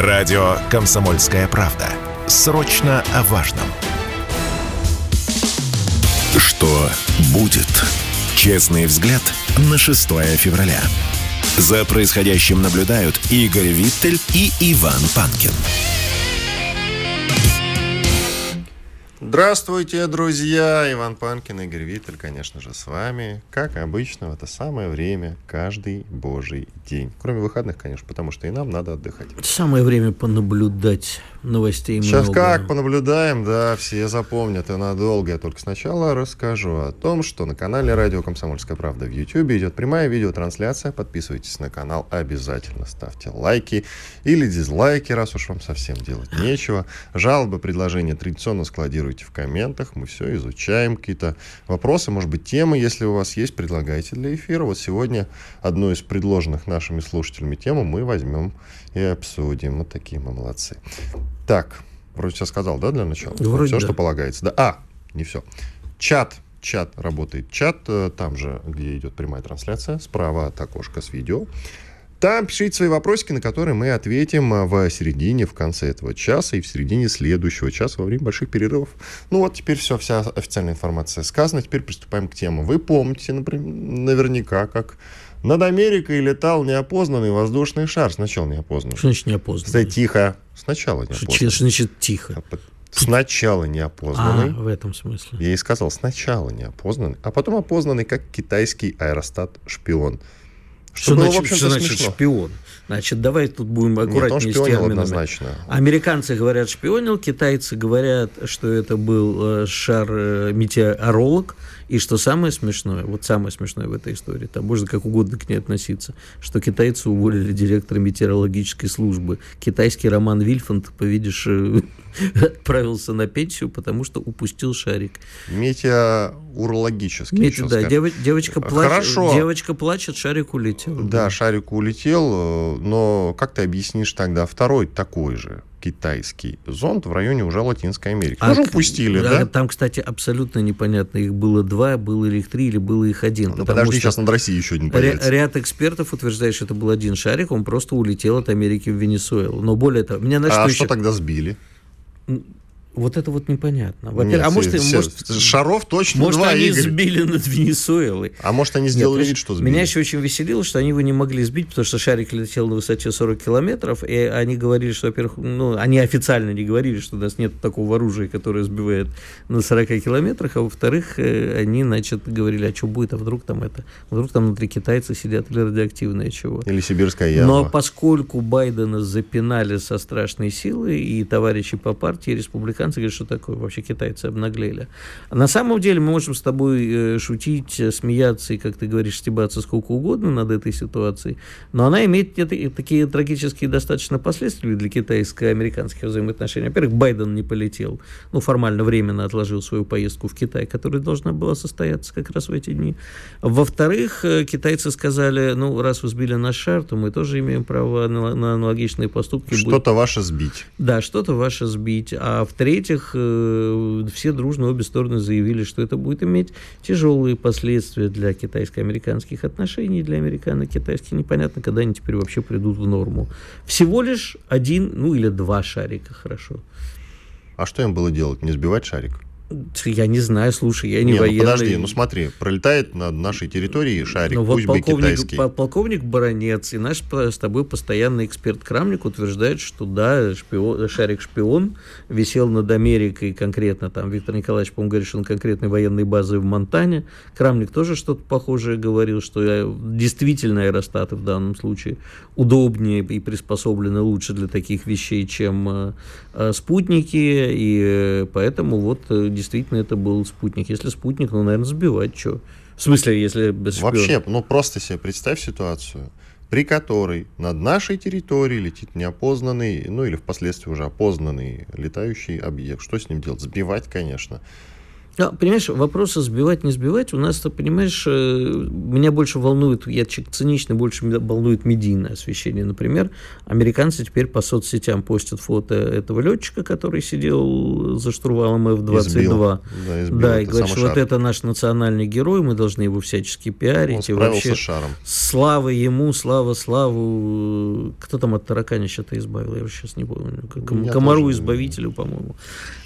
Радио «Комсомольская правда». Срочно о важном. Что будет? Честный взгляд на 6 февраля. За происходящим наблюдают Игорь Виттель и Иван Панкин. Здравствуйте, друзья! Иван Панкин, Игорь Виттель, конечно же, с вами. Как обычно, в это самое время, каждый божий день. Кроме выходных, конечно, потому что и нам надо отдыхать. Самое время понаблюдать новостей Сейчас много. как, понаблюдаем, да, все запомнят и надолго. Я только сначала расскажу о том, что на канале Радио Комсомольская правда в YouTube идет прямая видеотрансляция. Подписывайтесь на канал обязательно, ставьте лайки или дизлайки, раз уж вам совсем делать нечего. Жалобы, предложения традиционно складируйте в комментах, мы все изучаем. Какие-то вопросы, может быть, темы, если у вас есть, предлагайте для эфира. Вот сегодня одну из предложенных нашими слушателями тему мы возьмем и обсудим. Вот такие мы молодцы. Так, вроде все сказал, да, для начала? Вроде все, да. что полагается. Да. А, не все. Чат. Чат работает. Чат, э, там же, где идет прямая трансляция, справа от окошка с видео. Там пишите свои вопросики, на которые мы ответим а, в середине, в конце этого часа и в середине следующего часа во время больших перерывов. Ну вот теперь все, вся официальная информация сказана. Теперь приступаем к теме. Вы помните, например, наверняка, как над Америкой летал неопознанный воздушный шар. Сначала неопознанный. Что значит неопознанный? Кстати, тихо. Сначала неопознанный. что значит тихо? А Сначала А, неопознанный. в этом смысле. Я и сказал, сначала неопознанный, а потом опознанный как китайский аэростат-шпион. Что, было, в значит, общем-то, что значит смешно. шпион? Значит, давай тут будем Нет, он аккуратнее с терминами. однозначно. Американцы говорят шпионил, китайцы говорят, что это был э, шар э, метеоролог, и что самое смешное, вот самое смешное в этой истории, там можно как угодно к ней относиться, что китайцы уволили директора метеорологической службы. Китайский Роман Вильфанд, повидишь, э, отправился на пенсию, потому что упустил шарик. Метеорологический. Метео- да, дева- девочка, плачет, Хорошо. девочка плачет, шарик улетел. Да, шарик улетел, э, но как ты объяснишь тогда второй такой же китайский зонд в районе уже Латинской Америки? А Тоже упустили, да, да? Там, кстати, абсолютно непонятно, их было два, было их три, или было их один. Ну, подожди, что сейчас над Россией еще один ря- появится. ряд экспертов утверждает, что это был один шарик, он просто улетел от Америки в Венесуэлу. Но более того, меня знаешь, А что что еще- тогда сбили? Вот это вот непонятно. Во-первых, Нет, а может, все- может, шаров точно может, два, они Игорь. сбили над Венесуэлой. А может, они Нет, сделали понимаешь, вид, что сбили? Меня еще очень веселило, что они его не могли сбить, потому что шарик летел на высоте 40 километров, и они говорили, что, во-первых, ну, они официально не говорили, что у нас нет такого оружия, которое сбивает на 40 километрах, а во-вторых, э, они, значит, говорили, а что будет, а вдруг там это, вдруг там внутри китайцы сидят или радиоактивное чего. Или сибирская яма. Но поскольку Байдена запинали со страшной силой, и товарищи по партии, республиканцы говорят, что такое, вообще китайцы обнаглели. На самом деле мы можем с тобой э, шутить, э, смеяться и, как ты говоришь, стебаться сколько угодно над этой ситуацией, но она имеет такие трагические достаточно последствия для китайско-американских взаимоотношений. Во-первых, Байден не полетел, ну, формально временно отложил свою поездку в Китай, которая должна была состояться как раз в эти дни. Во-вторых, э, китайцы сказали, ну, раз вы сбили наш шар, то мы тоже имеем право на, на аналогичные поступки. Будет- Что-то ваше сбить. да, что-то ваше сбить. А в-третьих, э, все дружно обе стороны заявили, что это будет иметь тяжелые последствия для китайско-американских отношений, для американо-китайских. Непонятно, когда они теперь вообще придут в норму. Всего лишь один, ну или два шарика, хорошо. А что им было делать? Не сбивать шарик? Я не знаю, слушай, я не, Не, ну военный. подожди, ну смотри, пролетает над нашей территорией шарик, Ну вот пусть бы полковник, китайский. по- полковник Баронец и наш с тобой постоянный эксперт Крамник утверждает, что да, шпион, шарик-шпион висел над Америкой конкретно, там Виктор Николаевич, по-моему, говорит, что на конкретной военной базе в Монтане. Крамник тоже что-то похожее говорил, что э, действительно аэростаты в данном случае удобнее и приспособлены лучше для таких вещей, чем э, э, спутники, и поэтому вот действительно это был спутник. Если спутник, ну, наверное, сбивать, что? В смысле, если без шпиона? Вообще, ну просто себе представь ситуацию, при которой над нашей территорией летит неопознанный, ну или впоследствии уже опознанный летающий объект. Что с ним делать? Сбивать, конечно. А, понимаешь, вопросы сбивать, не сбивать, у нас, ты понимаешь, э, меня больше волнует, я циничный, больше волнует медийное освещение. Например, американцы теперь по соцсетям постят фото этого летчика, который сидел за штурвалом F-22. Избил. Да, избил. да и говорят, что вот это наш национальный герой, мы должны его всячески пиарить. Он и вообще, шаром. Слава ему, слава, славу. Кто там от тараканища-то избавил? Я сейчас не помню. Комару избавителю, по-моему.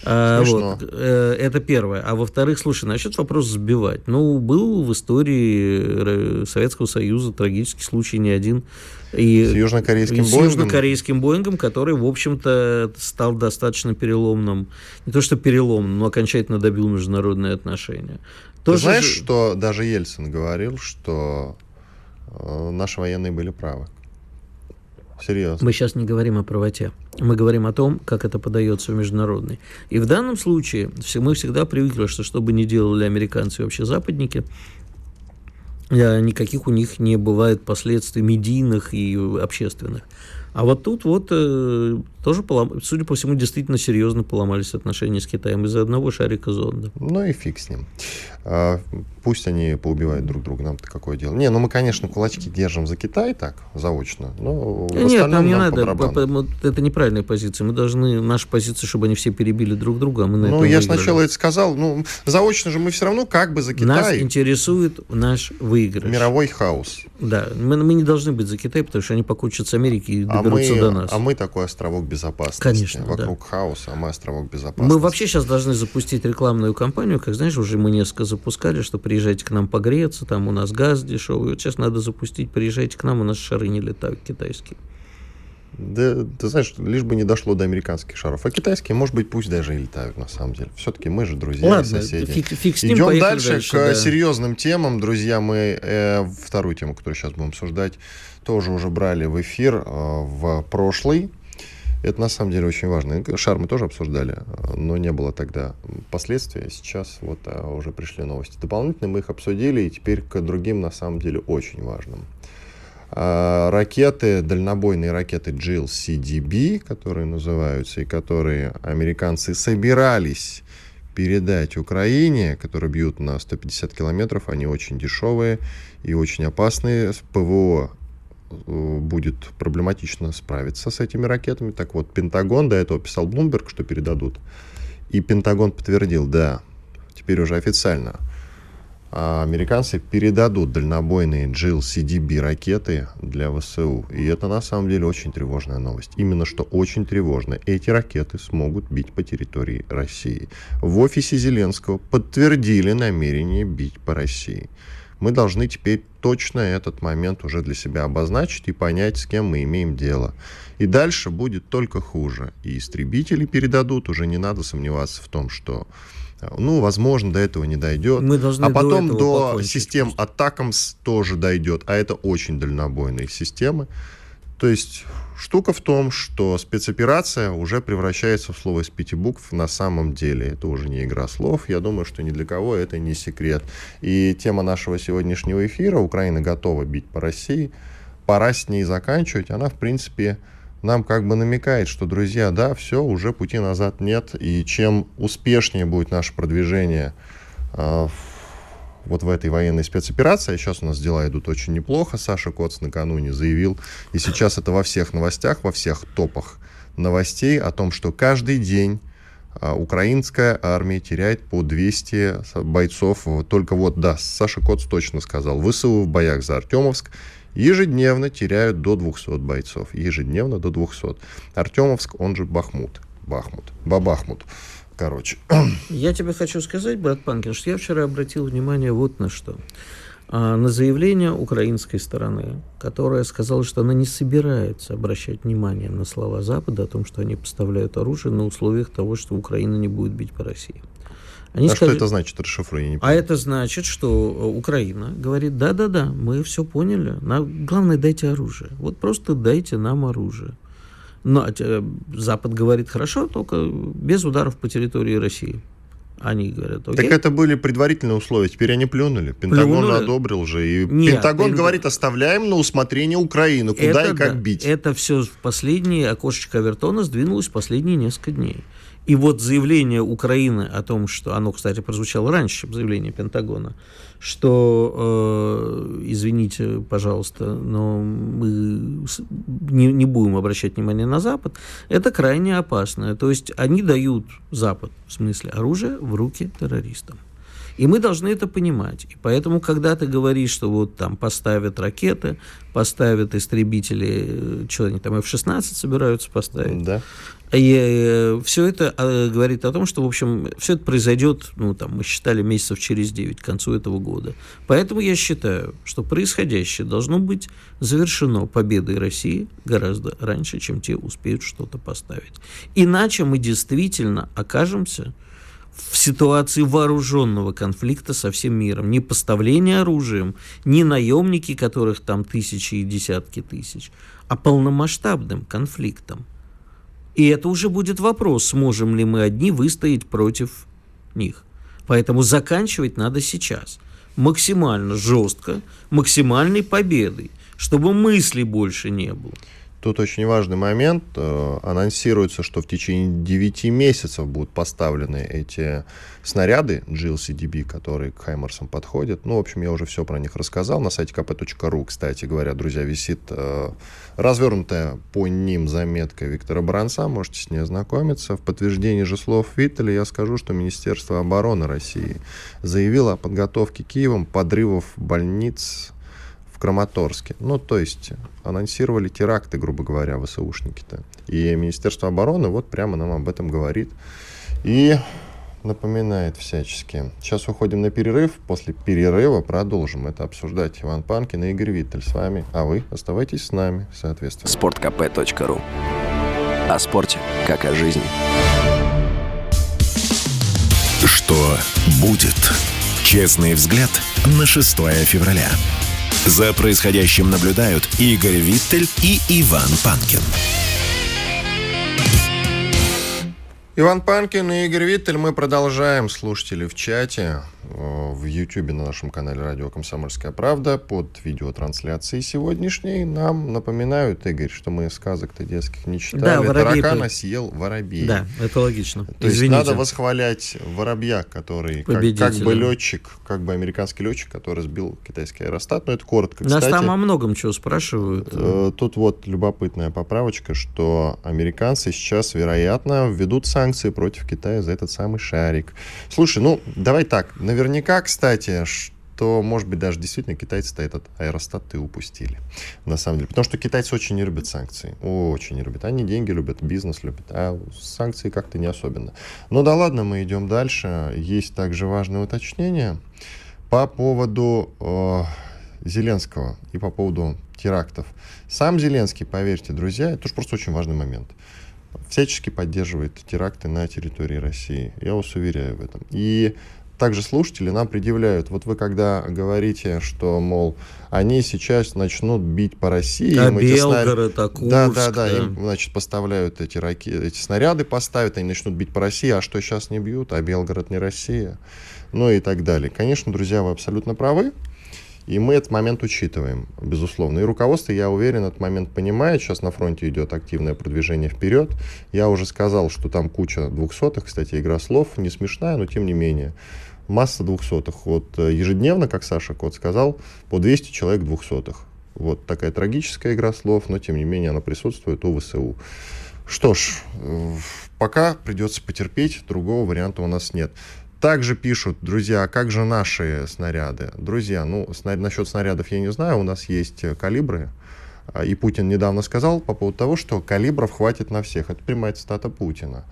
А, вот. Э, это первое. А во-вторых, слушай, насчет вопрос сбивать. Ну, был в истории э, Советского Союза трагический случай не один. И, с южнокорейским и Боингом? С южнокорейским Боингом, который, в общем-то, стал достаточно переломным. Не то, что переломным, но окончательно добил международные отношения. Тоже Ты знаешь, же... что даже Ельцин говорил, что э, наши военные были правы? Серьезно. Мы сейчас не говорим о правоте. Мы говорим о том, как это подается в международный. И в данном случае мы всегда привыкли, что что бы ни делали американцы и вообще западники, э, никаких у них не бывает последствий медийных и общественных. А вот тут вот э, тоже, полом... судя по всему, действительно серьезно поломались отношения с Китаем из-за одного шарика зонда. Ну и фиг с ним. А, пусть они поубивают друг друга, нам-то какое дело. Не, ну мы, конечно, кулачки держим за Китай так, заочно, но в Нет, нам не надо, по, по, это неправильная позиция. Мы должны, наша позиция, чтобы они все перебили друг друга, а мы на Ну, я сначала это сказал, ну, заочно же мы все равно как бы за Китай. Нас интересует наш выигрыш. Мировой хаос. Да, мы, мы не должны быть за Китай, потому что они покучат с Америки и а доберутся а мы, до нас. А мы такой островок безопасности. Конечно, Вокруг да. хаоса, а мы островок безопасности. Мы вообще сейчас должны запустить рекламную кампанию, как, знаешь, уже мы несколько запускали, что приезжайте к нам погреться, там у нас газ дешевый. Вот сейчас надо запустить, приезжайте к нам, у нас шары не летают китайские. Да, ты знаешь, лишь бы не дошло до американских шаров. А китайские, может быть, пусть даже и летают, на самом деле. Все-таки мы же друзья Ладно, и соседи. Фиг, фиг с ним, Идем дальше, дальше к да. серьезным темам. Друзья, мы э, вторую тему, которую сейчас будем обсуждать, тоже уже брали в эфир э, в прошлый. Это на самом деле очень важно. Шар мы тоже обсуждали, но не было тогда последствий. Сейчас вот а, уже пришли новости. Дополнительно мы их обсудили, и теперь к другим на самом деле очень важным. А, ракеты, дальнобойные ракеты GLCDB, которые называются, и которые американцы собирались передать Украине, которые бьют на 150 километров, они очень дешевые и очень опасные. ПВО будет проблематично справиться с этими ракетами. Так вот, Пентагон до этого писал Блумберг, что передадут. И Пентагон подтвердил, да, теперь уже официально. А американцы передадут дальнобойные GLCDB ракеты для ВСУ. И это на самом деле очень тревожная новость. Именно что очень тревожно. Эти ракеты смогут бить по территории России. В офисе Зеленского подтвердили намерение бить по России мы должны теперь точно этот момент уже для себя обозначить и понять, с кем мы имеем дело. И дальше будет только хуже. И истребители передадут, уже не надо сомневаться в том, что ну, возможно, до этого не дойдет. Мы должны а потом до, до систем Атакамс тоже дойдет. А это очень дальнобойные системы. То есть штука в том, что спецоперация уже превращается в слово из пяти букв на самом деле. Это уже не игра слов. Я думаю, что ни для кого это не секрет. И тема нашего сегодняшнего эфира «Украина готова бить по России». Пора с ней заканчивать. Она, в принципе, нам как бы намекает, что, друзья, да, все, уже пути назад нет. И чем успешнее будет наше продвижение э, вот в этой военной спецоперации. Сейчас у нас дела идут очень неплохо. Саша Коц накануне заявил, и сейчас это во всех новостях, во всех топах новостей о том, что каждый день а, украинская армия теряет по 200 бойцов. Только вот, да, Саша Коц точно сказал, ВСУ в боях за Артемовск ежедневно теряют до 200 бойцов. Ежедневно до 200. Артемовск, он же Бахмут. Бахмут. Бабахмут короче. Я тебе хочу сказать, брат Панкин, что я вчера обратил внимание вот на что. А, на заявление украинской стороны, которая сказала, что она не собирается обращать внимание на слова Запада о том, что они поставляют оружие на условиях того, что Украина не будет бить по России. Они а скажут, что это значит, расшифруй, я не А это значит, что Украина говорит, да-да-да, мы все поняли, нам, главное дайте оружие. Вот просто дайте нам оружие. Но э, Запад говорит хорошо, только без ударов по территории России. Они говорят, окей. Так это были предварительные условия, теперь они плюнули. Пентагон Плюнули? одобрил же. И Нет, Пентагон Пент- говорит, оставляем на усмотрение Украины, куда это, и как да, бить. Это все в последние окошечко Авертона сдвинулось в последние несколько дней. И вот заявление Украины о том, что оно, кстати, прозвучало раньше, чем заявление Пентагона, что, э, извините, пожалуйста, но мы не, не будем обращать внимание на Запад, это крайне опасно. То есть они дают Запад, в смысле оружие, в руки террористам. И мы должны это понимать. И поэтому, когда ты говоришь, что вот там поставят ракеты, поставят истребители, что они там, F-16 собираются поставить, Да. И все это э, говорит о том, что, в общем, все это произойдет, ну, там, мы считали месяцев через 9, к концу этого года. Поэтому я считаю, что происходящее должно быть завершено победой России гораздо раньше, чем те успеют что-то поставить. Иначе мы действительно окажемся в ситуации вооруженного конфликта со всем миром. Не поставление оружием, не наемники, которых там тысячи и десятки тысяч, а полномасштабным конфликтом. И это уже будет вопрос, сможем ли мы одни выстоять против них. Поэтому заканчивать надо сейчас. Максимально жестко, максимальной победой, чтобы мыслей больше не было. Тут очень важный момент. Э, Анонсируется, что в течение 9 месяцев будут поставлены эти снаряды GLCDB, которые к Хаймарсам подходят. Ну, в общем, я уже все про них рассказал. На сайте kp.ru, кстати говоря, друзья, висит э, развернутая по ним заметка Виктора Баранца. Можете с ней ознакомиться. В подтверждении же слов Виттеля я скажу, что Министерство обороны России заявило о подготовке Киевом подрывов больниц Краматорске. Ну, то есть анонсировали теракты, грубо говоря, ВСУшники-то. И Министерство обороны вот прямо нам об этом говорит. И напоминает всячески. Сейчас уходим на перерыв. После перерыва продолжим это обсуждать. Иван Панкин и Игорь Виттель с вами. А вы оставайтесь с нами, соответственно. sportkp.ru О спорте, как о жизни. Что будет? Честный взгляд на 6 февраля. За происходящим наблюдают Игорь Виттель и Иван Панкин. Иван Панкин и Игорь Виттель. Мы продолжаем. Слушатели в чате, в Ютьюбе на нашем канале «Радио Комсомольская правда» под видеотрансляцией сегодняшней нам напоминают, Игорь, что мы сказок-то детских не читали. Да, воробей Таракана съел воробей. Да, это логично. То есть Извините. надо восхвалять воробья, который как, как бы летчик, как бы американский летчик, который сбил китайский аэростат. Но это коротко. Нас Кстати, там о многом чего спрашивают. э, тут вот любопытная поправочка, что американцы сейчас, вероятно, введут санкции против Китая за этот самый шарик. Слушай, ну давай так. Наверняка, кстати, что, может быть, даже действительно китайцы-то этот аэростат и упустили. На самом деле. Потому что китайцы очень не любят санкции. Очень не любят. Они деньги любят, бизнес любят. А санкции как-то не особенно. Ну да ладно, мы идем дальше. Есть также важное уточнение по поводу э, Зеленского и по поводу терактов. Сам Зеленский, поверьте, друзья, это уж просто очень важный момент. Всячески поддерживает теракты на территории России. Я вас уверяю в этом. И также слушатели нам предъявляют, вот вы когда говорите, что, мол, они сейчас начнут бить по России, А им эти снаряды- Белгород, Курск, да, да, да, да. им, значит, поставляют эти, раки... эти снаряды, поставят, они начнут бить по России, а что сейчас не бьют, а Белгород не Россия, ну и так далее. Конечно, друзья, вы абсолютно правы, и мы этот момент учитываем, безусловно. И руководство, я уверен, этот момент понимает. Сейчас на фронте идет активное продвижение вперед. Я уже сказал, что там куча двухсотых. Кстати, игра слов не смешная, но тем не менее. Масса двухсотых. Вот э, ежедневно, как Саша Кот сказал, по 200 человек двухсотых. Вот такая трагическая игра слов, но тем не менее она присутствует у ВСУ. Что ж, э, пока придется потерпеть, другого варианта у нас нет. Также пишут, друзья, а как же наши снаряды? Друзья, ну, сна- насчет снарядов я не знаю, у нас есть э, калибры, А, и Путин недавно сказал по поводу того, что калибров хватит на всех. Это прямая цитата Путина.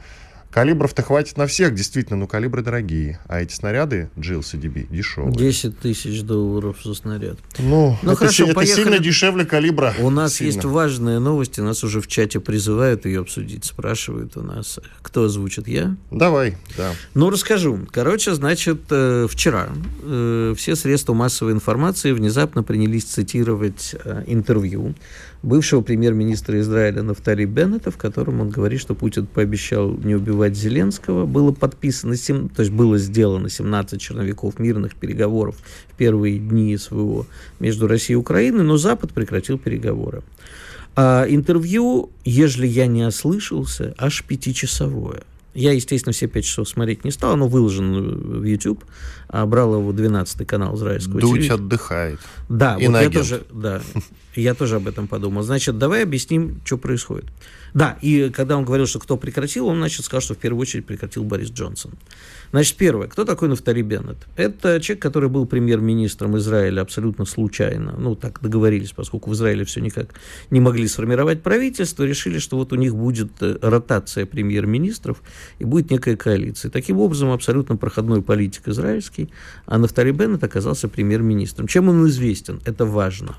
Калибров-то хватит на всех, действительно, но калибры дорогие. А эти снаряды GLCDB дешевые. 10 тысяч долларов за снаряд. Ну, Ну, это, хорошо, это поехали. сильно дешевле калибра. У нас Сильно. есть важные новости, нас уже в чате призывают ее обсудить, спрашивают у нас, кто озвучит, я? Давай, да. Ну, расскажу. Короче, значит, э, вчера э, все средства массовой информации внезапно принялись цитировать э, интервью бывшего премьер-министра Израиля Нафтали Беннета, в котором он говорит, что Путин пообещал не убивать Зеленского. Было подписано, 7, то есть было сделано 17 черновиков мирных переговоров в первые дни СВО между Россией и Украиной, но Запад прекратил переговоры. А интервью, ежели я не ослышался, аж пятичасовое. Я, естественно, все пять часов смотреть не стал, оно выложено в YouTube, а брал его 12 канал израильского Дудь телевидения. отдыхает. Да, И вот я тоже, да, я тоже об этом подумал. Значит, давай объясним, что происходит. Да, и когда он говорил, что кто прекратил, он, значит, сказал, что в первую очередь прекратил Борис Джонсон. Значит, первое, кто такой Нафтали Беннет? Это человек, который был премьер-министром Израиля абсолютно случайно. Ну, так договорились, поскольку в Израиле все никак не могли сформировать правительство, решили, что вот у них будет э, ротация премьер-министров и будет некая коалиция. Таким образом, абсолютно проходной политик израильский, а Нафтали Беннет оказался премьер-министром. Чем он известен? Это важно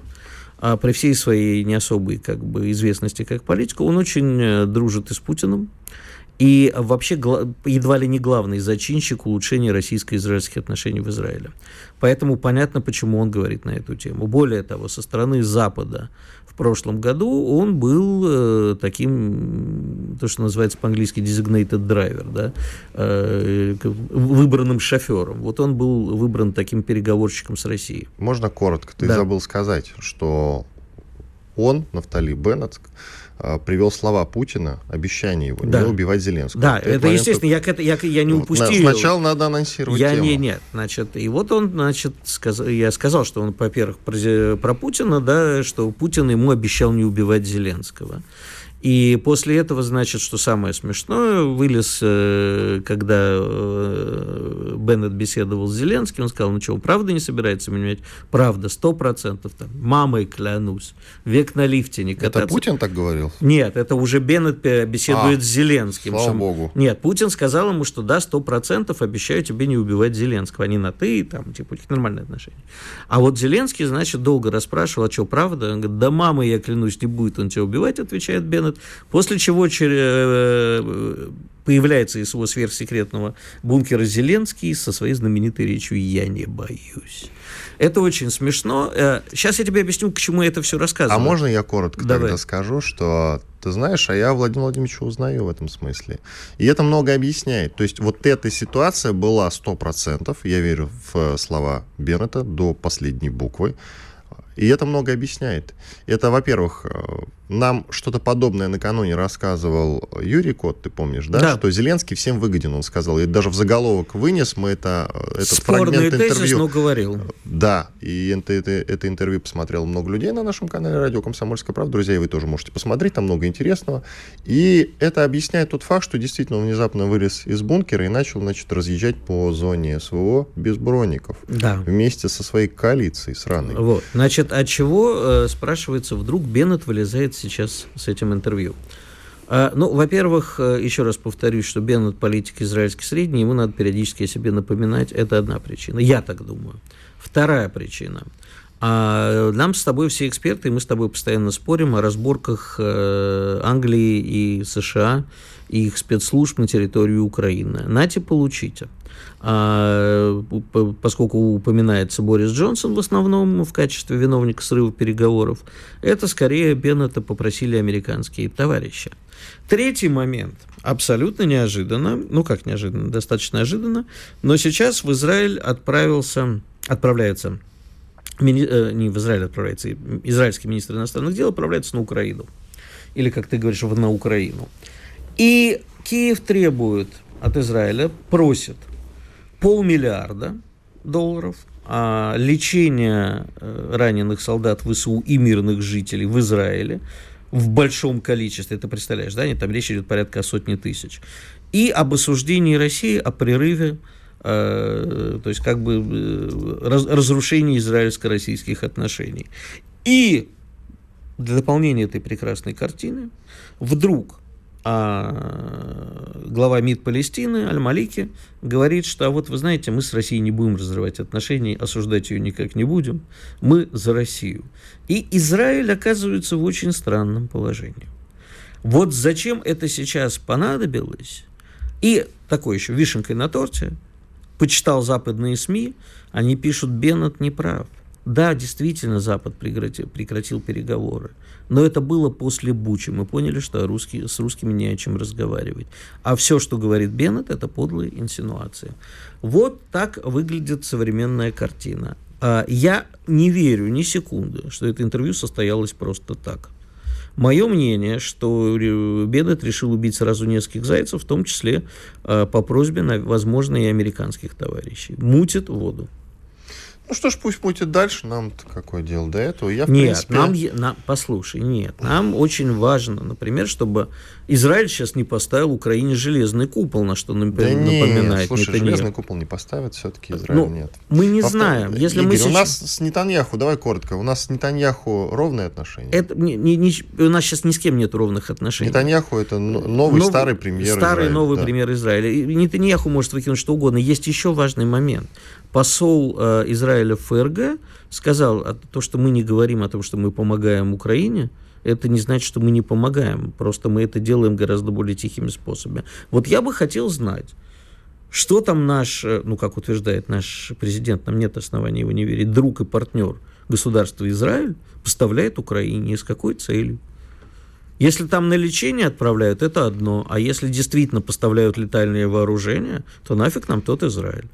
а при всей своей не особой как бы, известности как политика, он очень э, дружит и с Путиным, и вообще едва ли не главный зачинщик улучшения российско-израильских отношений в Израиле. Поэтому понятно, почему он говорит на эту тему. Более того, со стороны Запада в прошлом году он был э, таким, то, что называется по-английски designated driver, да, э, выбранным шофером. Вот он был выбран таким переговорщиком с Россией. Можно коротко? Ты Да. забыл сказать, что он, Нафтали Беннет, привел слова Путина, обещание его Да. не убивать Зеленского. Да, это момент естественно, я, это- я, я не упустил. Сначала надо анонсировать Я тему. не, нет, значит, и вот он, значит, сказал, я сказал, что он, во-первых, про, про Путина, да, что Путин ему обещал не убивать Зеленского. И после этого, значит, что самое смешное, вылез, э, когда э, Беннет беседовал с Зеленским, он сказал, ну что, правда не собирается менять? Правда, сто процентов, мамой клянусь, век на лифте не Это кататься. Путин так говорил? Нет, это уже Беннет э, беседует А, с Зеленским. слава что- богу. Нет, Путин сказал ему, что да, сто процентов обещаю тебе не убивать Зеленского. Они на ты, там, типа, у них нормальные отношения. А вот Зеленский, значит, долго расспрашивал, а что, правда? Он говорит, да мама, я клянусь, не будет он тебя убивать, отвечает Беннет. После чего э, появляется из его сверхсекретного бункера Зеленский со своей знаменитой речью «Я не боюсь». Это очень смешно. Сейчас я тебе объясню, к чему я это все А рассказываю. можно я коротко Давай. тогда скажу, что ты знаешь, а я Владимира Владимировича узнаю в этом смысле. И это много объясняет. То есть вот эта ситуация была 100%, я верю в слова Беннета до последней буквы. И это много объясняет. Это, во-первых, э, нам что-то подобное накануне рассказывал Юрий Кот, ты помнишь, да? Да. Что Зеленский всем выгоден, он сказал. И даже в заголовок вынес мы это, этот Спорный фрагмент тезис, интервью. но говорил. Да, и это, это, это интервью посмотрело много людей на нашем канале Радио Комсомольская правда. Друзья, вы тоже можете посмотреть, там много интересного. И это объясняет тот факт, что действительно он внезапно вылез из бункера и начал, значит, разъезжать по зоне СВО без броников. Да. Вместе со своей коалицией сраной. Вот. Значит, от чего, э, спрашивается, вдруг Беннет вылезает сейчас с этим интервью? А, ну, во-первых, э, еще раз повторюсь, что Беннет политик израильский средний, ему надо периодически о себе напоминать. Это одна причина. Я так думаю. Вторая причина. А нам с тобой все эксперты, и мы с тобой постоянно спорим о разборках э, Англии и США и их спецслужб на территории Украины. Нате, получите. А, по- поскольку упоминается Борис Джонсон в основном в качестве виновника срыва переговоров, это скорее Беннета попросили американские товарищи. Третий момент. Абсолютно неожиданно, ну как неожиданно, достаточно неожиданно, но сейчас в Израиль отправился, отправляется, мини- э, не в Израиль отправляется, израильский министр иностранных дел отправляется на Украину. Или, как ты говоришь, на Украину. И Киев требует от Израиля, просит полмиллиарда долларов, а лечение э, раненых солдат ВСУ и мирных жителей в Израиле в большом количестве, ты представляешь, да, там речь идет порядка о сотне тысяч, и об осуждении России о прерыве, э, то есть как бы э, раз- разрушении израильско-российских отношений. И для дополнения этой прекрасной картины вдруг а, глава МИД Палестины Аль-Малики говорит, что а вот вы знаете, мы с Россией не будем разрывать отношения, осуждать ее никак не будем, мы за Россию. И Израиль оказывается в очень странном положении. Вот зачем это сейчас понадобилось? И такой еще вишенкой на торте, почитал западные СМИ, они пишут, Беннет не прав. Да, действительно, Запад прекратил, прекратил переговоры. Но это было после Бучи. Мы поняли, что русские, с русскими не о чем разговаривать. А все, что говорит Беннет, это подлые инсинуации. Вот так выглядит современная картина. А, я не верю ни секунды, что это интервью состоялось просто так. Мое мнение, что Беннет решил убить сразу нескольких зайцев, в том числе а, по просьбе, возможно, и американских товарищей. Мутит воду. Ну что ж, пусть мутит дальше, нам какое дело до этого. Я, в нет, принципе... нам, нам, послушай, нет, нам очень важно, например, чтобы Израиль сейчас не поставил Украине железный купол, на что нам да напоминает нет, слушай, Нетаньяху. железный купол не поставят, все-таки Израиль ну, нет. Мы не Повтор... знаем, если Игорь, мы сейчас... у нас с Нетаньяху, давай коротко, у нас с Нетаньяху ровные отношения? Это, не, не, не, у нас сейчас ни с кем нет ровных отношений. Нетаньяху это новый, новый старый премьер Старый Израиля, новый да. премьер Израиля. И Нетаньяху может выкинуть что угодно. Есть еще важный момент. Посол э, Израиля в ФРГ сказал, а, то, что мы не говорим о том, что мы помогаем Украине, это не значит, что мы не помогаем. Просто мы это делаем гораздо более тихими способами. Вот я бы хотел знать, что там наш, э, ну, как утверждает наш президент, нам нет оснований его не верить, друг и партнер государства Израиль поставляет Украине и с какой целью? Если там на лечение отправляют, это одно. А если действительно поставляют летальные вооружения, то нафиг нам тот Израиль.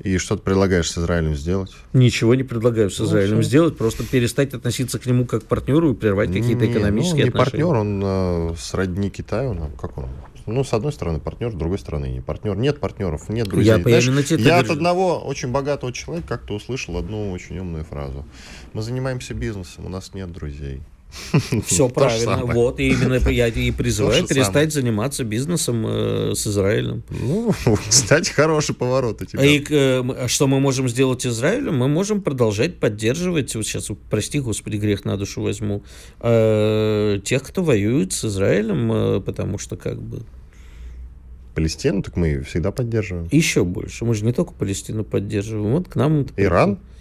И что ты предлагаешь с Израилем сделать? Ничего не предлагаю с Ну, Израилем всё. сделать, просто перестать относиться к нему как к партнеру и прервать какие-то Не, экономические ну, не отношения. партнер, он э, сродни Китаю. нам, как он? Ну, с одной стороны партнер, с другой стороны не партнер. Нет партнеров, нет друзей. Я Знаешь, я так от одного очень богатого человека как-то услышал одну очень умную фразу. Мы занимаемся бизнесом, у нас нет друзей. Все правильно. Вот, и именно я и призываю перестать заниматься бизнесом э, с Израилем. Ну, кстати, хороший поворот у тебя. И э, а что мы можем сделать Израилем? Мы можем продолжать поддерживать, вот сейчас, прости, господи, грех на душу возьму, э, тех, кто воюет с Израилем, потому что как бы Палестину, так мы всегда поддерживаем. еще больше. Мы же не только Палестину поддерживаем. Вот к нам... Иран? А,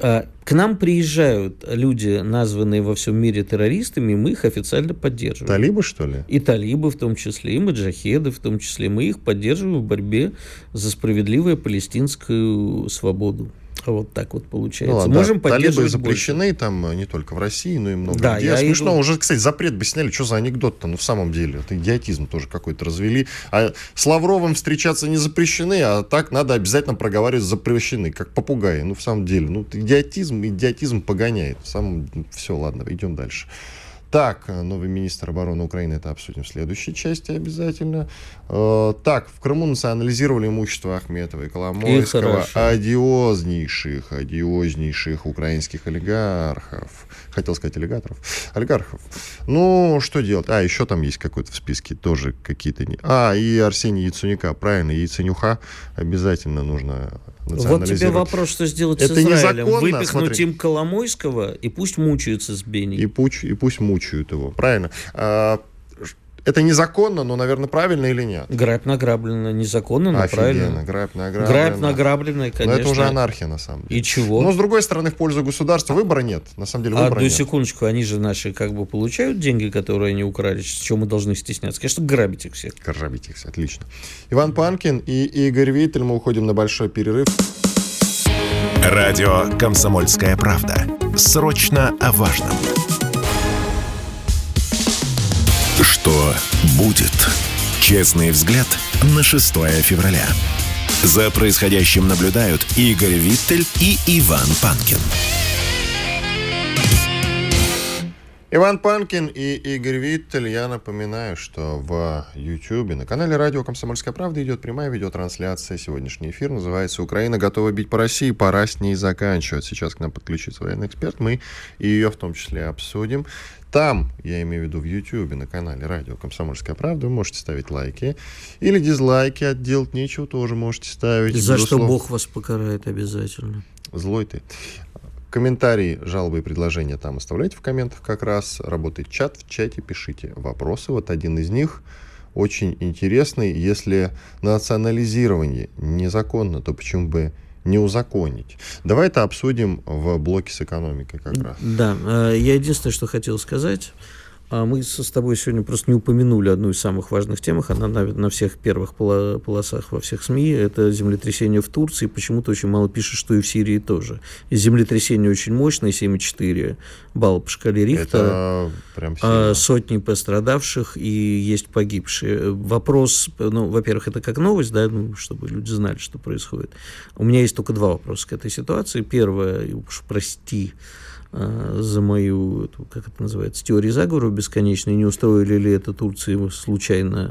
К нам приезжают люди, названные во всем мире террористами, и мы их официально поддерживаем. Талибы, что ли? И талибы в том числе, и маджахеды в том числе. Мы их поддерживаем в борьбе за справедливую палестинскую свободу. Вот так вот получается. Ну, ладно, Можем да, талибы запрещены там э, не только в России, но и много Да, где. я Смешно, иду- уже, кстати, запрет бы сняли. Что за анекдот-то? Ну, в самом деле, это идиотизм тоже какой-то развели. А с Лавровым встречаться не запрещены, а так надо обязательно проговаривать запрещены, как попугаи. Ну, в самом деле, ну, идиотизм, идиотизм погоняет. В самом... Все, ладно, идем дальше. Так, новый министр обороны Украины, это обсудим в следующей части обязательно. Э, Так, в Крыму национализировали имущество Ахметова и Коломойского, хорошо. одиознейших, одиознейших украинских олигархов. Хотел сказать олигархов. Олигархов. Ну, что делать? А, еще там есть какой-то в списке тоже какие-то... А, и Арсений Яценюка, правильно, Яценюха обязательно нужно Вот тебе вопрос, что сделать Это с Израилем. незаконно, Выпихнуть смотри. им Коломойского, и пусть мучаются с Бенни. И, пуч- и пусть мучают его. Правильно. А, это незаконно, но, наверное, правильно или нет? Грабь награблено незаконно, но Офигенно. правильно. Грабь награблено. Грабь награбленное, Но конечно. это уже анархия, на самом деле. И чего? Но, с другой стороны, в пользу государства выбора нет. На самом деле, А выбора одну нет. секундочку, они же наши как бы получают деньги, которые они украли, с чего мы должны стесняться? Конечно, грабить их всех. Грабить их, отлично. Иван Панкин и Игорь Виттель. Мы уходим на большой перерыв. Радио «Комсомольская правда». Срочно о важном. Что будет? Честный взгляд на 6 февраля. За происходящим наблюдают Игорь Виттель и Иван Панкин. Иван Панкин и Игорь Виттель. Я напоминаю, что в YouTube на канале Радио «Комсомольская правда» идет прямая видеотрансляция. Сегодняшний эфир называется «Украина готова бить по России, пора с ней заканчивать». Сейчас к нам подключится военный эксперт. Мы ее в том числе обсудим. Там, я имею в виду в YouTube, на канале Радио «Комсомольская правда», вы можете ставить лайки. Или дизлайки, отделать нечего, тоже можете ставить. За что Безусловно. Бог вас покарает обязательно. Злой ты. Комментарии, жалобы и предложения там оставляйте в комментах как раз. Работает чат, в чате пишите вопросы. Вот один из них очень интересный. Если национализирование незаконно, то почему бы не узаконить? Давай это обсудим в блоке с экономикой как раз. Да, э, я единственное, что хотел сказать. А мы с тобой сегодня просто не упомянули одну из самых важных тем, она на, на всех первых полосах во всех СМИ, это землетрясение в Турции, почему-то очень мало пишет, что и в Сирии тоже. И землетрясение очень мощное, 7,4 балла по шкале прям а, сотни пострадавших и есть погибшие. Вопрос, ну, во-первых, это как новость, да, ну, чтобы люди знали, что происходит. У меня есть только два вопроса к этой ситуации. Первое, уж прости, за мою, как это называется, теорию заговора бесконечной, не устроили ли это Турции случайно,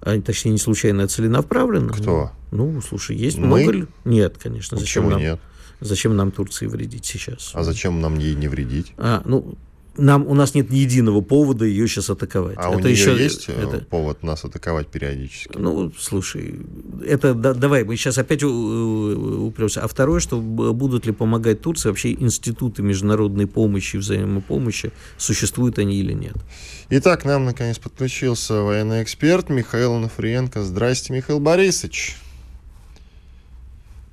а, точнее, не случайно, а целенаправленно. Кто? Ну, слушай, есть Мы? много... Нет, конечно. Зачем нам, нет? Зачем нам Турции вредить сейчас? А зачем нам ей не вредить? А, ну, нам, у нас нет ни единого повода ее сейчас атаковать. А это у нее еще, есть э, это... повод нас атаковать периодически? Ну, слушай, это да, давай, мы сейчас опять упремся. А второе, что будут ли помогать Турции вообще институты международной помощи, взаимопомощи, существуют они или нет? Итак, нам наконец подключился военный эксперт Михаил Нафриенко. Здрасте, Михаил Борисович.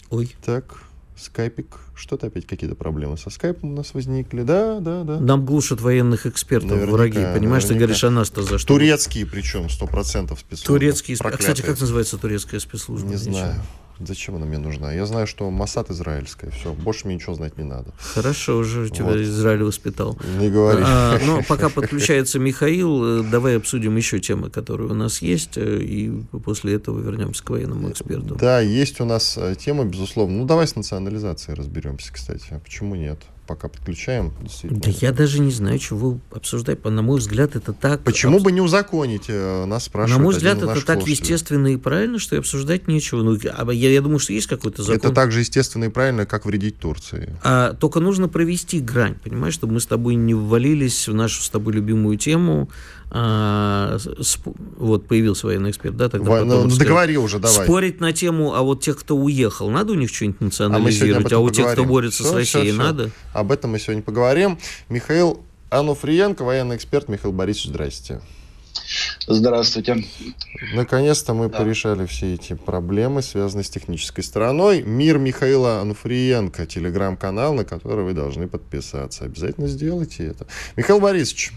Ой. Так, скайпик. Что-то опять какие-то проблемы со скайпом у нас возникли. Да, да, да. Нам глушат военных экспертов наверняка, враги. Понимаешь, наверняка. ты говоришь, а нас-то за что? Турецкие причем, сто процентов спецслужбы. Турецкие. А, кстати, как называется турецкая спецслужба? Не знаю. Зачем она мне нужна? Я знаю, что Масад израильская. Все, больше мне ничего знать не надо. Хорошо, уже тебя вот. Израиль воспитал. Не говори. А, но пока подключается Михаил, э, давай обсудим еще темы, которые у нас есть, э, и после этого вернемся к военному эксперту. Да, есть у нас э, тема, безусловно. Ну, давай с национализацией разберемся, кстати. А почему нет? Пока подключаем. Да я даже не знаю, чего обсуждать. На мой взгляд, это так... Почему аб... бы не узаконить? Э, нас спрашивают. На мой взгляд, это так слушателей. естественно и правильно, что и обсуждать нечего. Ну, а я, я думаю, что есть какой-то закон. Это так же естественно и правильно, как вредить Турции. А, только нужно провести грань, понимаешь, чтобы мы с тобой не ввалились в нашу с тобой любимую тему а, вот появился военный эксперт, да, тогда Во, ну, договори уже, давай. Спорить на тему, а вот тех, кто уехал, надо у них что-нибудь национализировать, а, а у тех, кто борется все, с Россией, все, все. надо? Об этом мы сегодня поговорим. Михаил Ануфриенко, военный эксперт. Михаил Борисович, здрасте. Здравствуйте. Наконец-то мы да. порешали все эти проблемы, связанные с технической стороной. Мир Михаила Ануфриенко, телеграм-канал, на который вы должны подписаться. Обязательно сделайте это. Михаил Борисович,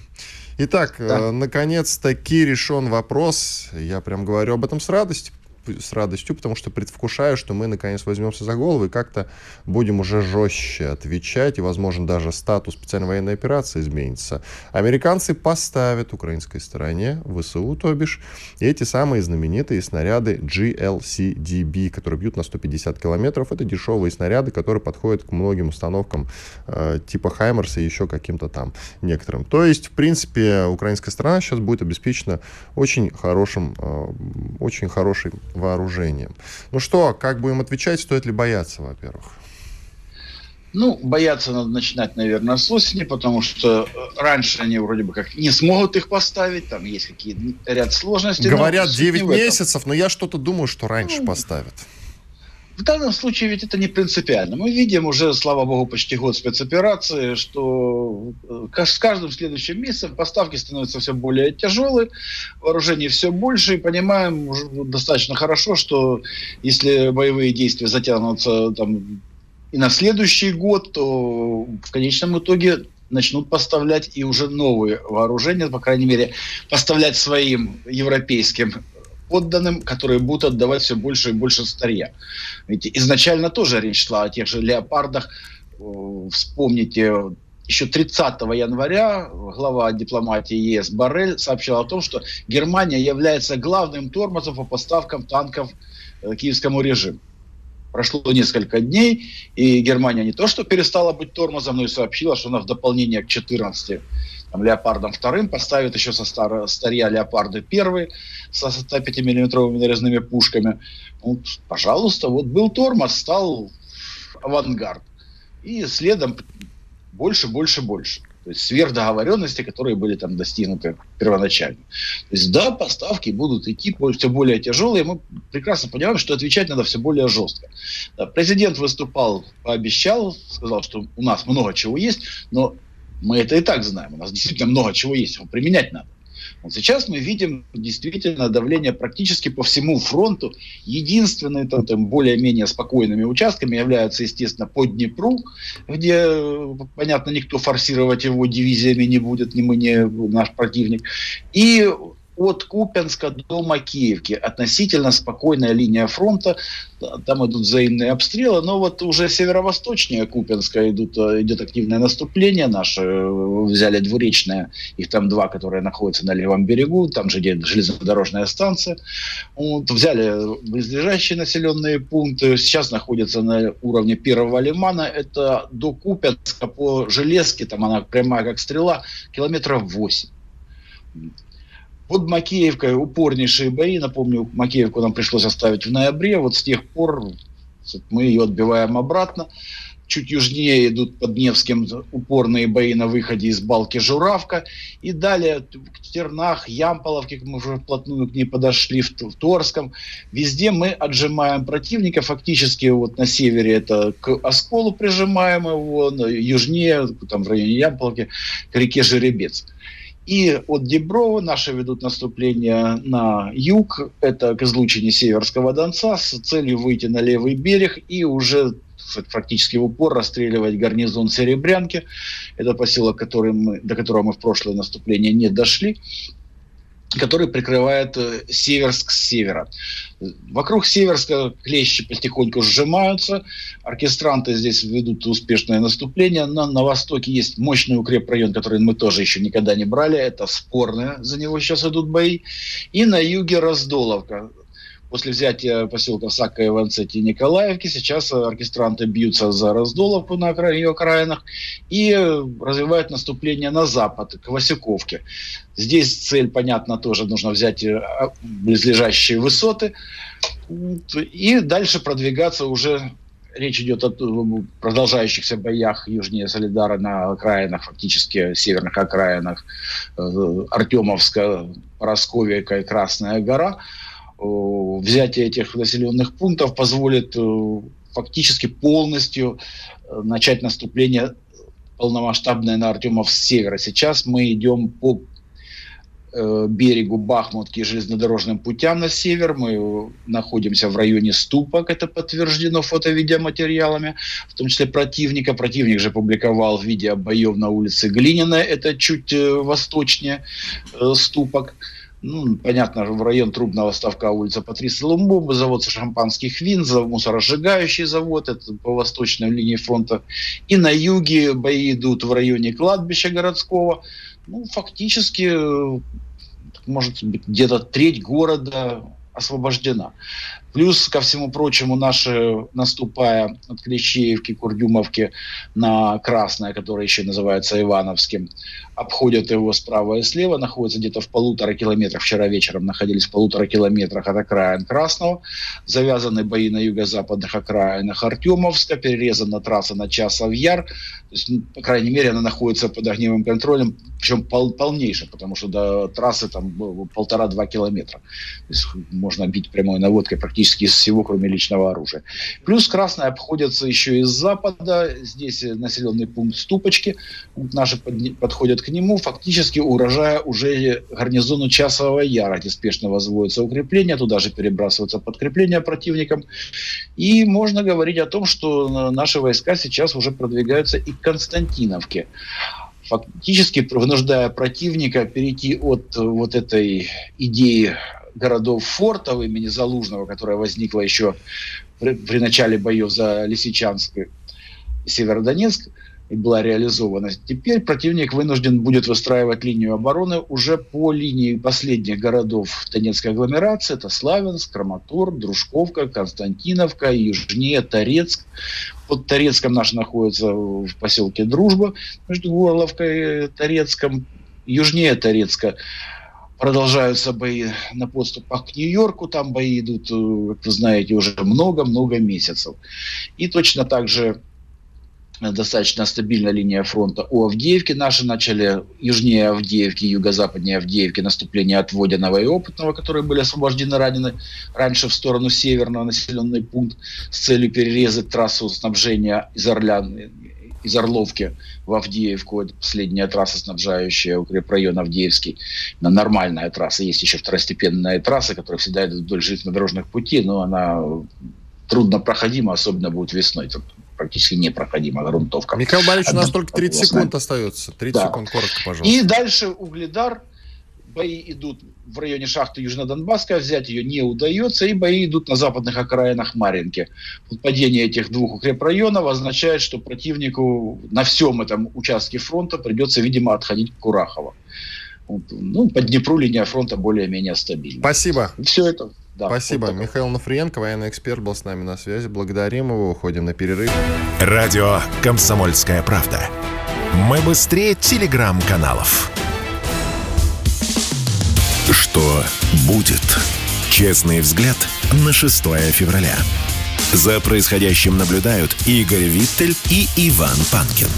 Итак, да. э, наконец-таки решен вопрос. Я прям говорю об этом с радостью, с радостью, потому что предвкушаю, что мы наконец возьмемся за голову и как-то будем уже жестче отвечать, и, возможно, даже статус специальной военной операции изменится. Американцы поставят украинской стороне, ВСУ, то бишь, эти самые знаменитые снаряды GLCDB, которые бьют на 150 километров. Это дешевые снаряды, которые подходят к многим установкам э, типа Хаймерса и еще каким-то там некоторым. То есть, в принципе, украинская сторона сейчас будет обеспечена очень хорошим, э, очень хорошей вооружением. Ну что, как будем отвечать, стоит ли бояться, во-первых? Ну, бояться надо начинать, наверное, с осени, потому что э, раньше они вроде бы как не смогут их поставить, там есть какие-то ряд сложностей. Говорят 9 месяцев, но я что-то думаю, что раньше ну, поставят. В данном случае ведь это не принципиально. Мы видим уже, слава богу, почти год спецоперации, что э, с каждым следующим месяцем поставки становятся все более тяжелые, вооружений все больше, и понимаем достаточно хорошо, что если боевые действия затянутся там, и на следующий год, то в конечном итоге начнут поставлять и уже новые вооружения, по крайней мере, поставлять своим европейским подданным, которые будут отдавать все больше и больше старья. Ведь изначально тоже речь шла о тех же леопардах. Вспомните, еще 30 января глава дипломатии ЕС Барель сообщил о том, что Германия является главным тормозом по поставкам танков э, киевскому режиму. Прошло несколько дней, и Германия не то что перестала быть тормозом, но и сообщила, что она в дополнение к 14 там, Леопардом вторым, поставит еще со старо, старья Леопарды первый со 105-миллиметровыми нарезными пушками. Ну, пожалуйста, вот был тормоз, стал авангард. И следом больше, больше, больше. То есть сверх договоренности, которые были там достигнуты первоначально. То есть да, поставки будут идти все более тяжелые. Мы прекрасно понимаем, что отвечать надо все более жестко. Президент выступал, пообещал, сказал, что у нас много чего есть, но мы это и так знаем. У нас действительно много чего есть, его применять надо. Вот сейчас мы видим действительно давление практически по всему фронту. Единственные там, там более-менее спокойными участками являются, естественно, по Днепру, где, понятно, никто форсировать его дивизиями не будет, ни мы, ни наш противник. И от Купенска до Макеевки. Относительно спокойная линия фронта. Там идут взаимные обстрелы. Но вот уже северо-восточнее Купенска идут, э, идет активное наступление. Наши э, взяли двуречное. Их там два, которые находятся на левом берегу. Там же где железнодорожная станция. Вот, взяли близлежащие населенные пункты. Сейчас находятся на уровне первого лимана. Это до Купенска по железке. Там она прямая как стрела. Километров 8 под Макеевкой упорнейшие бои. Напомню, Макеевку нам пришлось оставить в ноябре. Вот с тех пор мы ее отбиваем обратно. Чуть южнее идут под Невским упорные бои на выходе из балки Журавка. И далее в Тернах, Ямполовке, мы уже вплотную к ней подошли, в, в Торском. Везде мы отжимаем противника. Фактически вот на севере это к Осколу прижимаем его, южнее, там в районе Ямполовки, к реке Жеребец. И от Деброва наши ведут наступление на юг, это к излучине Северского Донца, с целью выйти на левый берег и уже практически в упор расстреливать гарнизон Серебрянки. Это поселок, который мы, до которого мы в прошлое наступление не дошли который прикрывает э, Северск с севера. Вокруг Северска клещи потихоньку сжимаются, оркестранты здесь ведут успешное наступление, но на востоке есть мощный укрепрайон, который мы тоже еще никогда не брали, это спорное, за него сейчас идут бои, и на юге Раздоловка, после взятия поселка Сака и Ванцети Николаевки, сейчас оркестранты бьются за Раздоловку на ее окраинах и развивают наступление на запад, к Васюковке. Здесь цель, понятно, тоже нужно взять э, близлежащие высоты. И дальше продвигаться уже Речь идет о продолжающихся боях южнее Солидара на окраинах, фактически северных окраинах э, Артемовска, Поросковика и Красная гора – Э, взятие этих населенных пунктов позволит э, фактически полностью э, начать наступление полномасштабное на Артемов с севера. Сейчас мы идем по берегу Бахмутки железнодорожным путям на север. Мы находимся в районе Ступок, это подтверждено фото-видеоматериалами, в том числе противника. Противник же публиковал видео боев на улице Глинина, это чуть восточнее Ступок ну, понятно, в район трубного ставка улица Патриса Лумбомба, завод шампанских вин, мусоросжигающий завод, это по восточной линии фронта. И на юге бои идут в районе кладбища городского. Ну, фактически, может быть, где-то треть города освобождена. Плюс, ко всему прочему, наши, наступая от Клещеевки, Курдюмовки на Красное, которое еще называется Ивановским, обходят его справа и слева, находятся где-то в полутора километрах, вчера вечером находились в полутора километрах от окраин Красного, завязаны бои на юго-западных окраинах Артемовска, перерезана трасса на Часов Яр, то есть, ну, по крайней мере, она находится под огневым контролем, причем пол полнейшим, потому что до трассы там полтора-два километра. То есть можно бить прямой наводкой практически практически из всего, кроме личного оружия. Плюс красные обходятся еще из запада. Здесь населенный пункт Ступочки. Наши под, подходят к нему, фактически урожая уже гарнизону Часового Яра. Неспешно возводятся укрепления, туда же перебрасываются подкрепления противникам. И можно говорить о том, что наши войска сейчас уже продвигаются и к Константиновке фактически вынуждая противника перейти от вот этой идеи городов фортов имени Залужного, которая возникла еще при, при начале боев за Лисичанск и Северодонецк, и была реализована. Теперь противник вынужден будет выстраивать линию обороны уже по линии последних городов Донецкой агломерации. Это Славянск, Краматор, Дружковка, Константиновка, южнее Торецк. Под Торецком наш находится в поселке Дружба, между Горловкой и Торецком. Южнее Торецка продолжаются бои на подступах к Нью-Йорку, там бои идут, э, как вы знаете, уже много-много месяцев. И точно так же достаточно стабильная линия фронта у Авдеевки. Наши начали южнее Авдеевки, юго-западнее Авдеевки наступление от Водяного и Опытного, которые были освобождены ранены раньше в сторону северного населенный пункт с целью перерезать трассу снабжения из Орлян из Орловки в Авдеевку. Это последняя трасса, снабжающая укрепрайон Авдеевский. Нормальная трасса. Есть еще второстепенная трасса, которая всегда идет вдоль железнодорожных путей, но она трудно проходима, особенно будет весной. Тут практически непроходима грунтовка. Михаил Борисович, у нас только 30 секунд остается. 30 да. секунд, коротко, пожалуйста. И дальше Угледар. Бои идут в районе шахты Южно-Донбасская, взять ее не удается, и бои идут на западных окраинах Маринки. Падение этих двух укрепрайонов означает, что противнику на всем этом участке фронта придется, видимо, отходить к Курахово. Ну, по Днепру линия фронта более-менее стабильна. Спасибо. Все это да, Спасибо. Вот Михаил Нафриенко, военный эксперт, был с нами на связи. Благодарим его. Уходим на перерыв. Радио «Комсомольская правда». Мы быстрее телеграм-каналов. Что будет? Честный взгляд на 6 февраля. За происходящим наблюдают Игорь Виттель и Иван Панкин.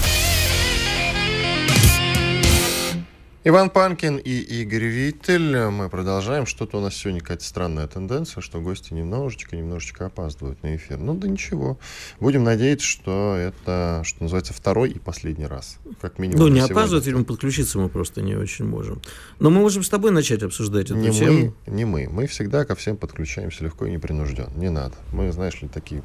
Иван Панкин и Игорь Виттель. Мы продолжаем. Что-то у нас сегодня какая-то странная тенденция, что гости немножечко, немножечко опаздывают на эфир. Ну да ничего. Будем надеяться, что это, что называется, второй и последний раз. Как минимум. Ну, не опаздывать, видимо, подключиться мы просто не очень можем. Но мы можем с тобой начать обсуждать эту не тему. Мы, не мы. Мы всегда ко всем подключаемся легко и непринужденно. Не надо. Мы, знаешь ли, такие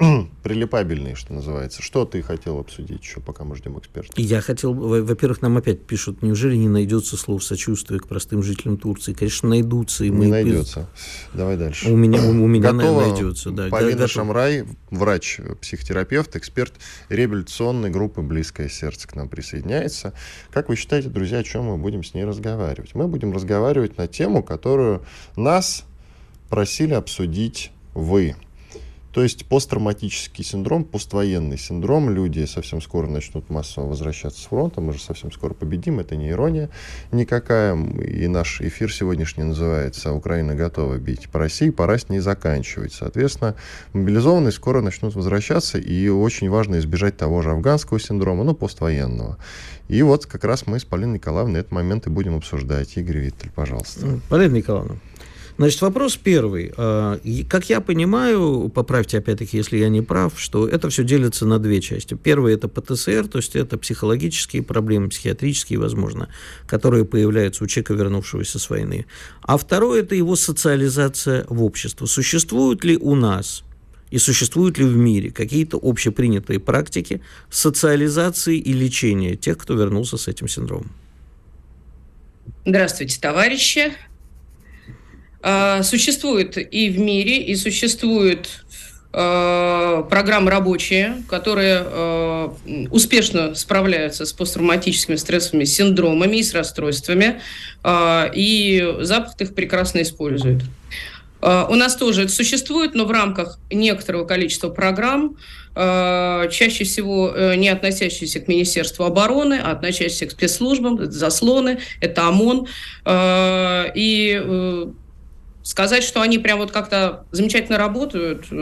прилипабельные, что называется. Что ты хотел обсудить еще, пока мы ждем эксперта? Я хотел, во-первых, нам опять пишут, неужели не найдется слов сочувствия к простым жителям Турции? Конечно, найдутся. И мы... Не найдется. Давай дальше. У меня, у, у меня Готова найдется. Да. Полина Готов. Шамрай, врач, психотерапевт, эксперт реабилитационной группы «Близкое сердце» к нам присоединяется. Как вы считаете, друзья, о чем мы будем с ней разговаривать? Мы будем разговаривать на тему, которую нас просили обсудить вы. То есть посттравматический синдром, поствоенный синдром, люди совсем скоро начнут массово возвращаться с фронта, мы же совсем скоро победим, это не ирония никакая, и наш эфир сегодняшний называется «Украина готова бить по России, пора с ней заканчивать». Соответственно, мобилизованные скоро начнут возвращаться, и очень важно избежать того же афганского синдрома, ну, поствоенного. И вот как раз мы с Полиной Николаевной этот момент и будем обсуждать. Игорь Виттель, пожалуйста. Полина Николаевна, Значит, вопрос первый. А, как я понимаю, поправьте опять-таки, если я не прав, что это все делится на две части. Первое – это ПТСР, то есть это психологические проблемы, психиатрические, возможно, которые появляются у человека, вернувшегося с войны. А второе – это его социализация в общество. Существуют ли у нас и существуют ли в мире какие-то общепринятые практики социализации и лечения тех, кто вернулся с этим синдромом? Здравствуйте, товарищи. А, существует и в мире, и существуют а, программы рабочие, которые а, успешно справляются с посттравматическими стрессовыми синдромами и с расстройствами, и Запад их прекрасно использует. У нас тоже это существует, но в рамках некоторого количества программ, чаще всего э, не относящиеся к Министерству обороны, а относящиеся к спецслужбам, это заслоны, это ОМОН. И э, Сказать, что они прям вот как-то замечательно работают, э,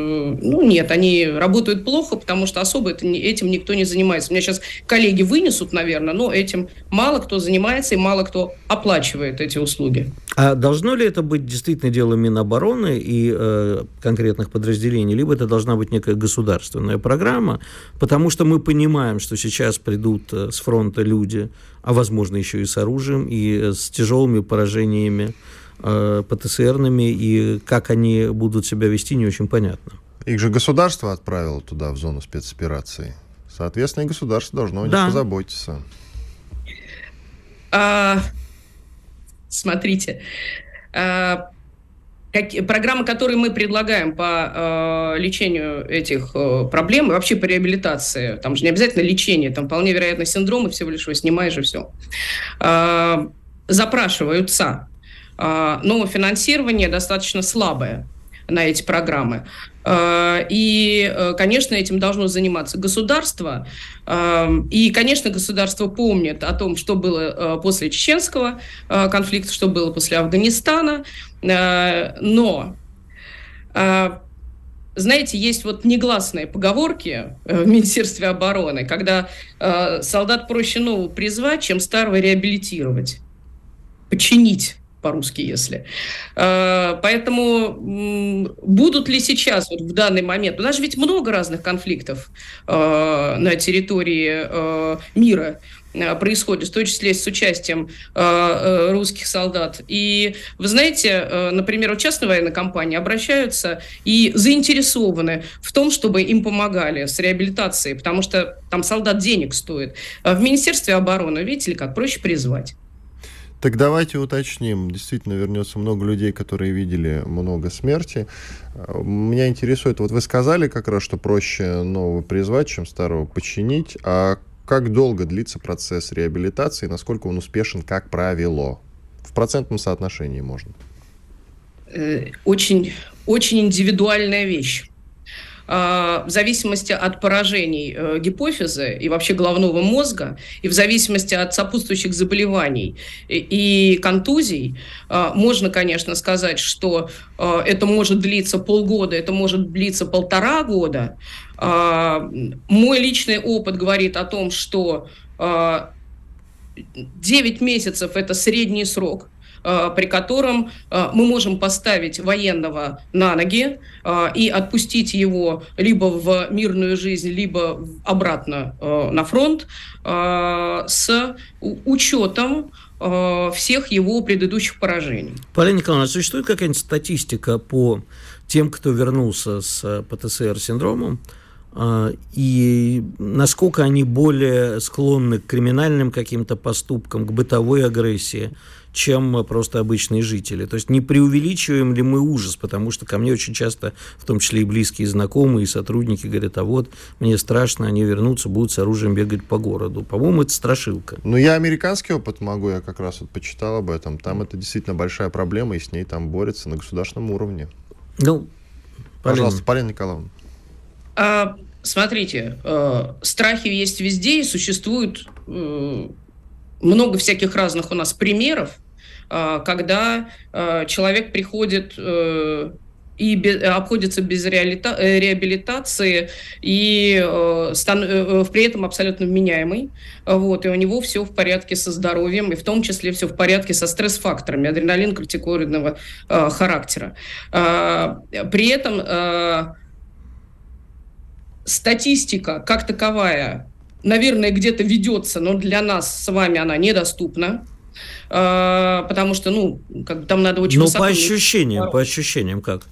ну нет, они работают плохо, потому что особо это, этим никто не занимается. Меня сейчас коллеги вынесут, наверное, но этим мало кто занимается и мало кто оплачивает эти услуги. А должно ли это быть действительно делом Минобороны и э, конкретных подразделений, либо это должна быть некая государственная программа, потому что мы понимаем, что сейчас придут э, с фронта люди, а возможно еще и с оружием, и э, с тяжелыми поражениями ПТСРными, и как они будут себя вести, не очень понятно. Их же государство отправило туда, в зону спецоперации. Соответственно, и государство должно о них да. позаботиться. А, смотрите, а, как, программы, которые мы предлагаем по э, лечению этих э, проблем, и вообще по реабилитации, там же не обязательно лечение, там вполне вероятно синдромы всего лишь, снимаешь и все, э, запрашиваются а, но финансирование достаточно слабое на эти программы. А, и, э, конечно, этим должно заниматься государство. А, и, конечно, государство помнит о том, что было э, после чеченского э, конфликта, что было после Афганистана. Но знаете, есть вот негласные поговорки в Министерстве обороны, когда солдат проще нового призвать, чем старого реабилитировать, починить по-русски, если. Э, поэтому будут ли сейчас, вот в данный момент, у нас же ведь много разных конфликтов э, на территории э, мира, происходит, в том числе с участием русских солдат. И вы знаете, например, частные военные компании обращаются и заинтересованы в том, чтобы им помогали с реабилитацией, потому что там солдат денег стоит. В Министерстве обороны, видите ли, как проще призвать. Так давайте уточним. Действительно, вернется много людей, которые видели много смерти. Меня интересует, вот вы сказали как раз, что проще нового призвать, чем старого починить. А как долго длится процесс реабилитации, насколько он успешен, как правило? В процентном соотношении можно. Э, очень, очень индивидуальная вещь. А, в зависимости от поражений э, гипофиза и вообще головного мозга, и в зависимости от сопутствующих заболеваний и контузий, а, можно, конечно, сказать, что это может длиться полгода, это может длиться полтора года. Мой личный опыт говорит о том, что 9 месяцев – это средний срок – Э, при котором э, мы можем поставить военного на ноги э, и отпустить его либо в мирную жизнь, либо обратно на фронт с учетом всех его предыдущих поражений. Полина Николаевна, существует какая-нибудь статистика по тем, кто вернулся с ПТСР-синдромом, и насколько они более склонны к криминальным каким-то поступкам, к бытовой агрессии, чем просто обычные жители. То есть не преувеличиваем ли мы ужас, потому что ко мне очень часто, в том числе и близкие знакомые, и сотрудники говорят, а вот мне страшно, они вернутся, будут с оружием бегать по городу. По-моему, это страшилка. Ну, я американский опыт могу, я как раз вот почитал об этом. Там это действительно большая проблема, и с ней там борются на государственном уровне. Ну, Пожалуйста, Полина Николаевна. А, смотрите, э, страхи есть везде, и существует э, много всяких разных у нас примеров, когда а, человек приходит э, и обходится без э, реабилитации и э, при этом абсолютно вменяемый. Вот, и у него все в порядке со здоровьем, и в том числе все в порядке со стресс-факторами адреналин кортикоидного э, характера. При этом статистика как таковая, наверное, где-то ведется, но для нас с вами она недоступна. А, потому что, ну, как там надо очень Ну, по ощущениям, по ощущениям как?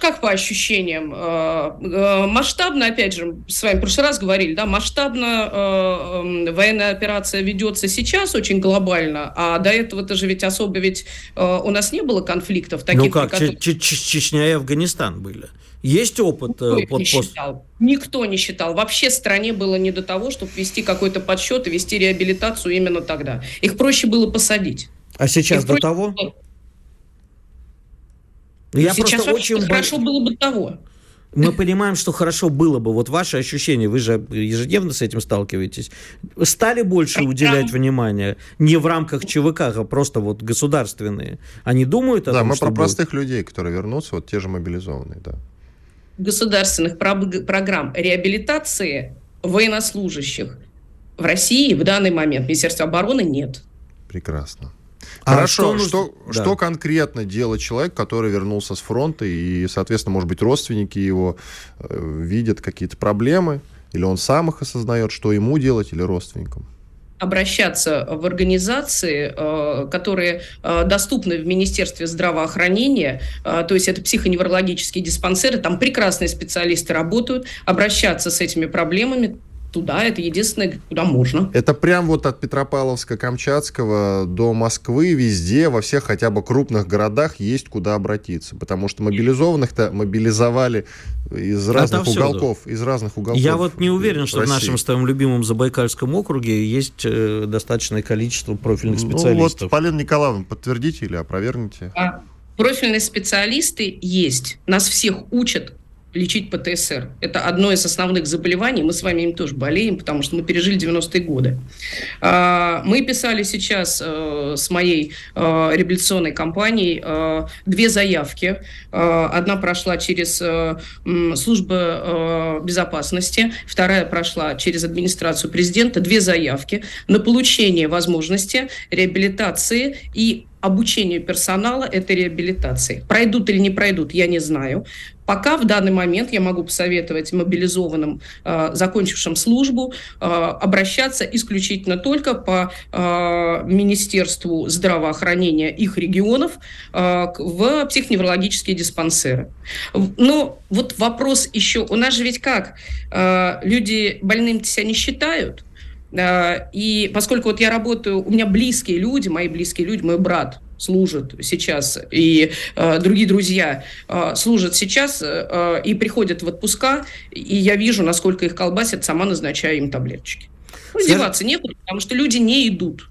Как по ощущениям? А, а, масштабно, опять же, с вами в прошлый раз говорили, да, масштабно военная операция ведется сейчас очень глобально, а до этого-то же ведь особо ведь у нас не было конфликтов таких. Ну как, которых... Чечня и Афганистан были. Есть опыт? Никто э, под, не считал. Никто не считал. Вообще стране было не до того, чтобы вести какой-то подсчет и вести реабилитацию именно тогда. Их проще было посадить. А сейчас Их до того? Было... Я сейчас просто очень хорошо было бы того. Мы понимаем, что хорошо было бы. Вот ваши ощущения, вы же ежедневно с этим сталкиваетесь. Стали больше уделять внимание не в рамках ЧВК, а просто вот государственные. Они думают о да, том, мы про будет... простых людей, которые вернутся, вот те же мобилизованные, да государственных программ реабилитации военнослужащих в России в данный момент Министерства обороны нет. Прекрасно. А Хорошо, что, что, да. что конкретно делает человек, который вернулся с фронта, и, соответственно, может быть, родственники его э, видят какие-то проблемы, или он сам их осознает, что ему делать, или родственникам? Обращаться в организации, э, которые э, доступны в Министерстве здравоохранения, э, то есть это психоневрологические диспансеры, там прекрасные специалисты работают, обращаться с этими проблемами туда, это единственное, куда можно. Это прям вот от Петропавловска-Камчатского до Москвы, везде, во всех хотя бы крупных городах есть куда обратиться, потому что мобилизованных-то мобилизовали из разных уголков, из разных уголков. Я вот не уверен, что России. в нашем с твоим любимом Забайкальском округе есть э, достаточное количество профильных специалистов. Ну вот, Полина Николаевна, подтвердите или опровергните? А, профильные специалисты есть. Нас всех учат лечить ПТСР. Это одно из основных заболеваний. Мы с вами им тоже болеем, потому что мы пережили 90-е годы. А, мы писали сейчас э, с моей э, реабилитационной компанией э, две заявки. Одна прошла через службу безопасности, вторая прошла через администрацию президента. Две заявки на получение возможности реабилитации и обучению персонала этой реабилитации. Пройдут или не пройдут, я не знаю. Пока в данный момент я могу посоветовать мобилизованным, э, закончившим службу, э, обращаться исключительно только по э, Министерству здравоохранения их регионов э, в психоневрологические диспансеры. Но вот вопрос еще, у нас же ведь как, э, люди больным себя не считают, и поскольку вот я работаю, у меня близкие люди, мои близкие люди, мой брат служат сейчас, и э, другие друзья э, служат сейчас э, и приходят в отпуска, и я вижу, насколько их колбасят, сама назначаю им таблеточки. Ну, издеваться некуда, потому что люди не идут.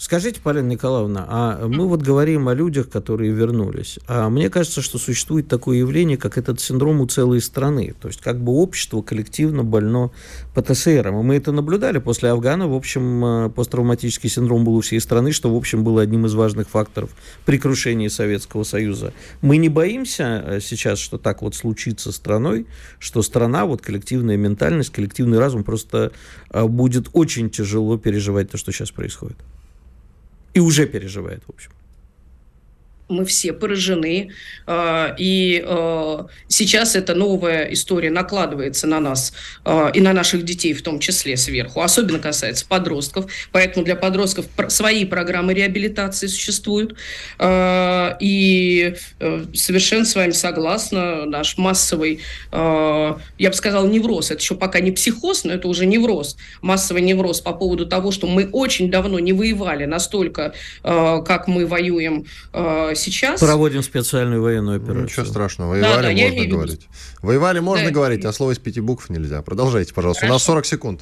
Скажите, Полина Николаевна, а мы вот говорим о людях, которые вернулись. А мне кажется, что существует такое явление, как этот синдром у целой страны. То есть как бы общество коллективно больно ПТСР. И мы это наблюдали после Афгана. В общем, э, посттравматический синдром был у всей страны, что, в общем, было одним из важных факторов при крушении Советского Союза. Мы не боимся э, сейчас, что так вот случится страной, что страна, вот коллективная ментальность, коллективный разум просто э, будет очень тяжело переживать то, что сейчас происходит. И уже переживает, в общем мы все поражены. А, и а, сейчас эта новая история накладывается на нас а, и на наших детей в том числе сверху. Особенно касается подростков. Поэтому для подростков свои программы реабилитации существуют. И э, совершенно с вами согласна. Наш массовый, я бы сказала, невроз. Это еще пока не психоз, но это уже невроз. Массовый невроз по поводу того, что мы очень давно не воевали настолько, как мы воюем. Проводим специальную военную операцию. Ничего страшного, воевали, да, да, можно говорить. Воевали можно да, говорить, а слово из пяти букв нельзя. Продолжайте, пожалуйста. Хорошо. У нас 40 секунд.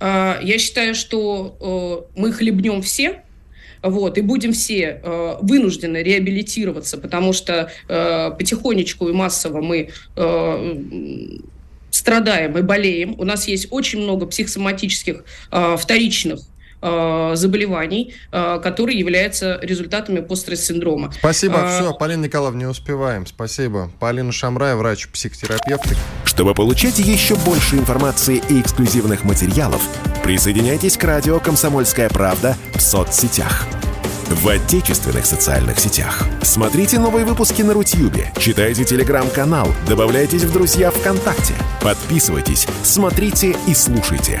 А, я считаю, что э, мы хлебнем все, вот, и будем все э, вынуждены реабилитироваться, потому что э, потихонечку и массово мы э, страдаем и болеем. У нас есть очень много психосоматических э, вторичных э, заболеваний, э, которые являются результатами постстресс-синдрома. Спасибо, а... все, Полина Николаевна, не успеваем. Спасибо. Полина Шамрай, врач-психотерапевт. Чтобы получать еще больше информации и эксклюзивных материалов, присоединяйтесь к радио «Комсомольская правда» в соцсетях в отечественных социальных сетях. Смотрите новые выпуски на Рутьюбе, читайте телеграм-канал, добавляйтесь в друзья ВКонтакте, подписывайтесь, смотрите и слушайте.